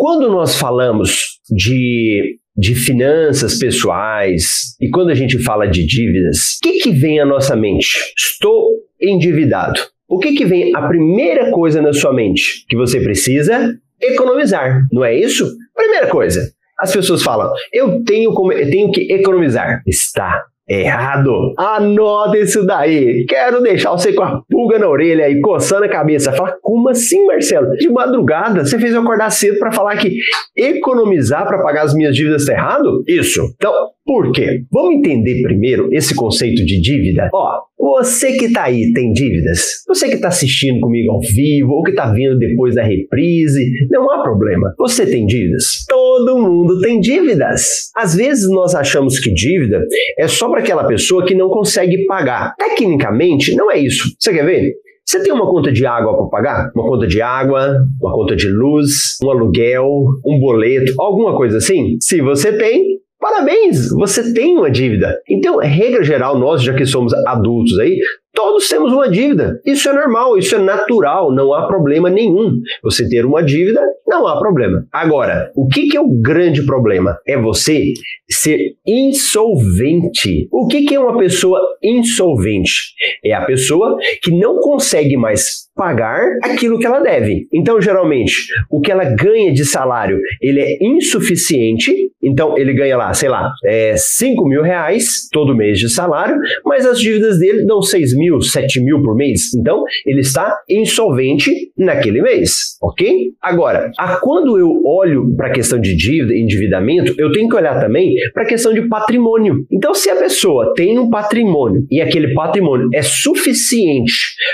Quando nós falamos de de finanças pessoais e quando a gente fala de dívidas, o que, que vem à nossa mente? Estou endividado. O que, que vem a primeira coisa na sua mente? Que você precisa economizar, não é isso? Primeira coisa. As pessoas falam, eu tenho, como, eu tenho que economizar. Está Errado. Anota isso daí. Quero deixar você com a pulga na orelha e coçando a cabeça. Fala, como assim, Marcelo? De madrugada, você fez eu acordar cedo para falar que economizar para pagar as minhas dívidas está errado? Isso. Então, por quê? Vamos entender primeiro esse conceito de dívida? Ó, você que está aí tem dívidas? Você que está assistindo comigo ao vivo ou que está vindo depois da reprise, não há problema. Você tem dívidas? Todo mundo tem dívidas. Às vezes nós achamos que dívida é só para aquela pessoa que não consegue pagar. Tecnicamente, não é isso. Você quer ver? Você tem uma conta de água para pagar? Uma conta de água, uma conta de luz, um aluguel, um boleto, alguma coisa assim? Se você tem, Parabéns, você tem uma dívida. Então, regra geral, nós, já que somos adultos aí, Todos temos uma dívida. Isso é normal, isso é natural, não há problema nenhum. Você ter uma dívida, não há problema. Agora, o que, que é o grande problema? É você ser insolvente. O que, que é uma pessoa insolvente? É a pessoa que não consegue mais pagar aquilo que ela deve. Então, geralmente, o que ela ganha de salário, ele é insuficiente. Então, ele ganha lá, sei lá, é, 5 mil reais todo mês de salário, mas as dívidas dele dão 6 mil, 7 mil por mês. Então, ele está insolvente naquele mês, ok? Agora, a quando eu olho para a questão de dívida e endividamento, eu tenho que olhar também para a questão de patrimônio. Então, se a pessoa tem um patrimônio e aquele patrimônio é suficiente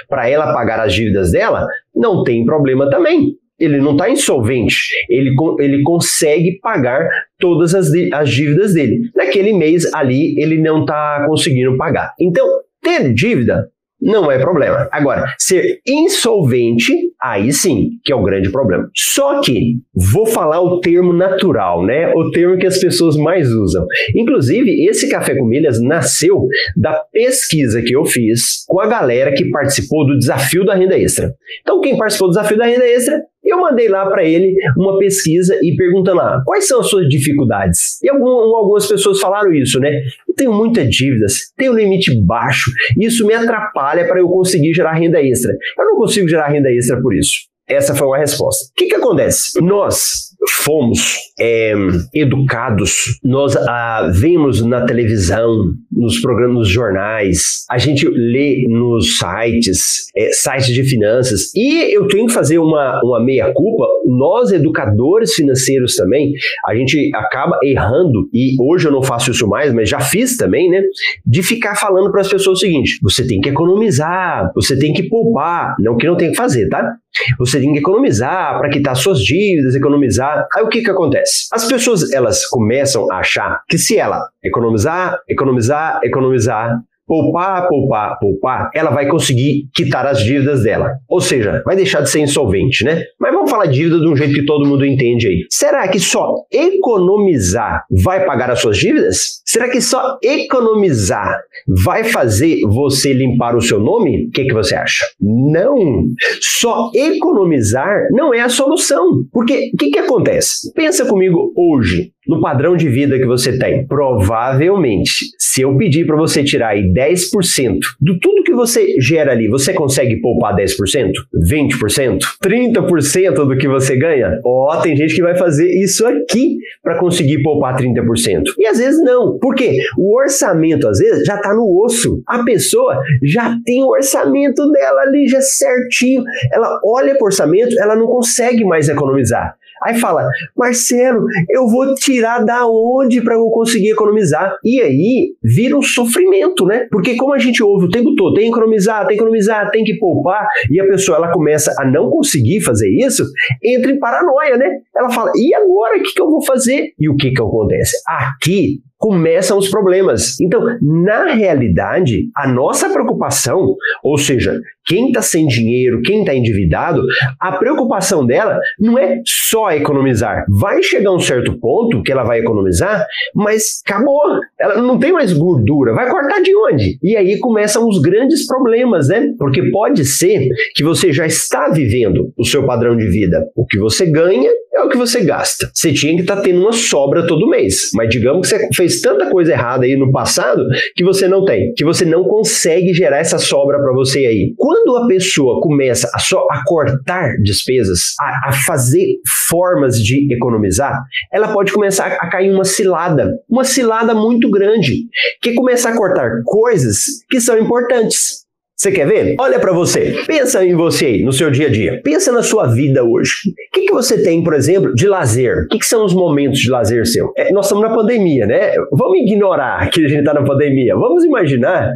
para ela pagar as dívidas dela, não tem problema também ele não está insolvente, ele, ele consegue pagar todas as, as dívidas dele. Naquele mês ali, ele não está conseguindo pagar. Então, ter dívida não é problema. Agora, ser insolvente, aí sim que é o grande problema. Só que vou falar o termo natural, né? O termo que as pessoas mais usam. Inclusive, esse café com milhas nasceu da pesquisa que eu fiz com a galera que participou do desafio da renda extra. Então, quem participou do desafio da renda extra eu mandei lá para ele uma pesquisa e perguntando lá quais são as suas dificuldades. E algum, algumas pessoas falaram isso, né? Eu tenho muitas dívidas, tenho um limite baixo, isso me atrapalha para eu conseguir gerar renda extra. Eu não consigo gerar renda extra por isso. Essa foi uma resposta. O que, que acontece? Nós fomos é, educados, nós ah, vemos na televisão, nos programas, nos jornais, a gente lê nos sites, é, sites de finanças, e eu tenho que fazer uma, uma meia-culpa, nós educadores financeiros também, a gente acaba errando, e hoje eu não faço isso mais, mas já fiz também, né, de ficar falando para as pessoas o seguinte, você tem que economizar, você tem que poupar, não que não tem que fazer, tá? Você tem que economizar para quitar suas dívidas, economizar. Aí o que que acontece? As pessoas elas começam a achar que se ela economizar, economizar, economizar, poupar, poupar, poupar, ela vai conseguir quitar as dívidas dela. Ou seja, vai deixar de ser insolvente, né? Mas vamos falar dívida de um jeito que todo mundo entende aí. Será que só economizar vai pagar as suas dívidas? Será que só economizar vai fazer você limpar o seu nome? O que, que você acha? Não! Só economizar não é a solução. Porque o que, que acontece? Pensa comigo hoje no padrão de vida que você tem. Provavelmente, se eu pedir para você tirar aí 10% do tudo que você gera ali, você consegue poupar 10%? 20%? 30% do que você ganha? Ó, oh, tem gente que vai fazer isso aqui para conseguir poupar 30%. E às vezes não. Por quê? O orçamento, às vezes, já está no osso. A pessoa já tem o orçamento dela ali já certinho. Ela olha para o orçamento, ela não consegue mais economizar. Aí fala, Marcelo, eu vou tirar da onde para eu conseguir economizar? E aí vira um sofrimento, né? Porque como a gente ouve o tempo todo, tem que economizar, tem que economizar, tem que poupar, e a pessoa ela começa a não conseguir fazer isso, entra em paranoia, né? Ela fala, e agora o que, que eu vou fazer? E o que, que acontece? Aqui começam os problemas. Então, na realidade, a nossa preocupação, ou seja, Quem está sem dinheiro, quem está endividado, a preocupação dela não é só economizar. Vai chegar um certo ponto que ela vai economizar, mas acabou. Ela não tem mais gordura. Vai cortar de onde? E aí começam os grandes problemas, né? Porque pode ser que você já está vivendo o seu padrão de vida. O que você ganha é o que você gasta. Você tinha que estar tá tendo uma sobra todo mês, mas digamos que você fez tanta coisa errada aí no passado que você não tem, que você não consegue gerar essa sobra para você aí. Quando a pessoa começa a só a cortar despesas, a, a fazer formas de economizar, ela pode começar a cair uma cilada, uma cilada muito grande, que é começar a cortar coisas que são importantes. Você quer ver? Olha para você. Pensa em você aí, no seu dia a dia. Pensa na sua vida hoje. O que, que você tem, por exemplo, de lazer? O que, que são os momentos de lazer seu? É, nós estamos na pandemia, né? Vamos ignorar que a gente está na pandemia. Vamos imaginar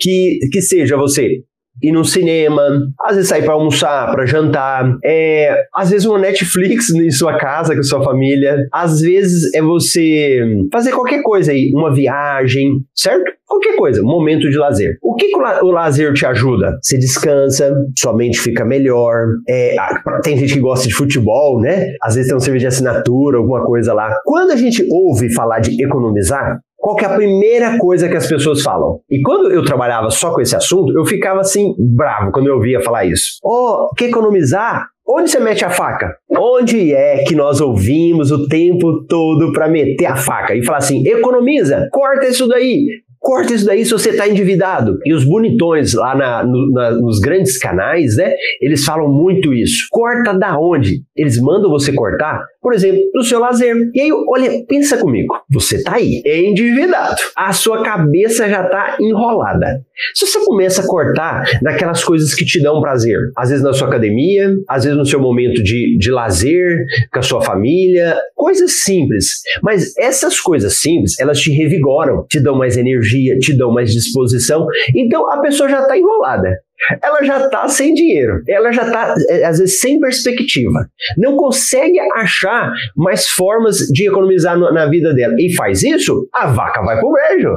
que, que seja você ir no cinema, às vezes sair para almoçar, para jantar, é, às vezes uma Netflix em sua casa com sua família, às vezes é você fazer qualquer coisa aí, uma viagem, certo? Qualquer coisa, momento de lazer. O que, que o, la o, lazer te ajuda? Você descansa, sua mente fica melhor. É, tem gente que gosta de futebol, né? Às vezes tem um serviço de assinatura, alguma coisa lá. Quando a gente ouve falar de economizar, qual que é a primeira coisa que as pessoas falam? E quando eu trabalhava só com esse assunto, eu ficava assim, bravo quando eu ouvia falar isso. Oh, quer economizar? Onde você mete a faca? Onde é que nós ouvimos o tempo todo para meter a faca e falar assim: economiza, corta isso daí, Corta isso daí se você está endividado. E os bonitões lá na, no, na, nos grandes canais, né? Eles falam muito isso. Corta da onde? Eles mandam você cortar, por exemplo, no seu lazer. E aí, olha, pensa comigo. Você está aí, endividado. A sua cabeça já está enrolada. Se você começa a cortar naquelas coisas que te dão prazer, às vezes na sua academia, às vezes no seu momento de, de lazer, com a sua família, coisas simples. Mas essas coisas simples, elas te revigoram, te dão mais energia, te dão mais disposição. Então a pessoa já está enrolada ela já está sem dinheiro, ela já está, é, às vezes, sem perspectiva. Não consegue achar mais formas de economizar na vida dela. E faz isso, a vaca vai pro brejo.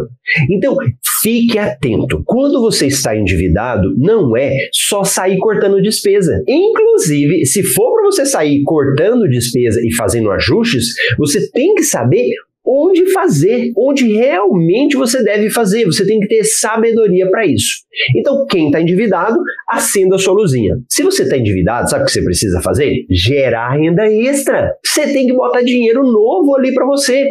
Então, fique atento. Quando você está endividado, não é só sair cortando despesa. Inclusive, se for para você sair cortando despesa e fazendo ajustes, você tem que saber onde fazer, onde realmente você deve fazer. Você tem que ter sabedoria para isso. Então, quem está endividado, acenda a sua luzinha. Se você está endividado, sabe o que você precisa fazer? Gerar renda extra. Você tem que botar dinheiro novo ali para você.